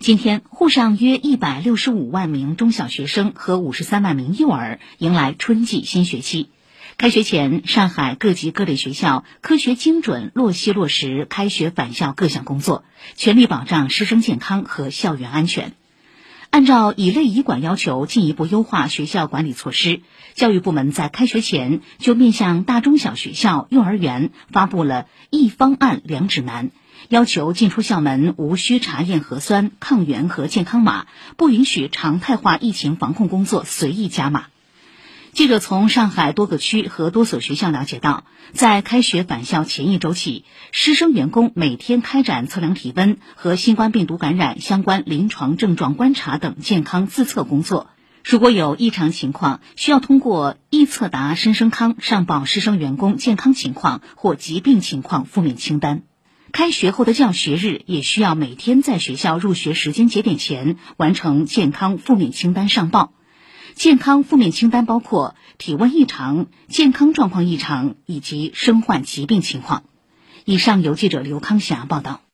今天，沪上约一百六十五万名中小学生和五十三万名幼儿迎来春季新学期。开学前，上海各级各类学校科学精准落细落实开学返校各项工作，全力保障师生健康和校园安全。按照以类以管要求，进一步优化学校管理措施，教育部门在开学前就面向大中小学校、幼儿园发布了一方案两指南。要求进出校门无需查验核酸、抗原和健康码，不允许常态化疫情防控工作随意加码。记者从上海多个区和多所学校了解到，在开学返校前一周起，师生员工每天开展测量体温和新冠病毒感染相关临床症状观察等健康自测工作。如果有异常情况，需要通过易测达深生康上报师生员工健康情况或疾病情况负面清单。开学后的教学日也需要每天在学校入学时间节点前完成健康负面清单上报。健康负面清单包括体温异常、健康状况异常以及身患疾病情况。以上由记者刘康霞报道。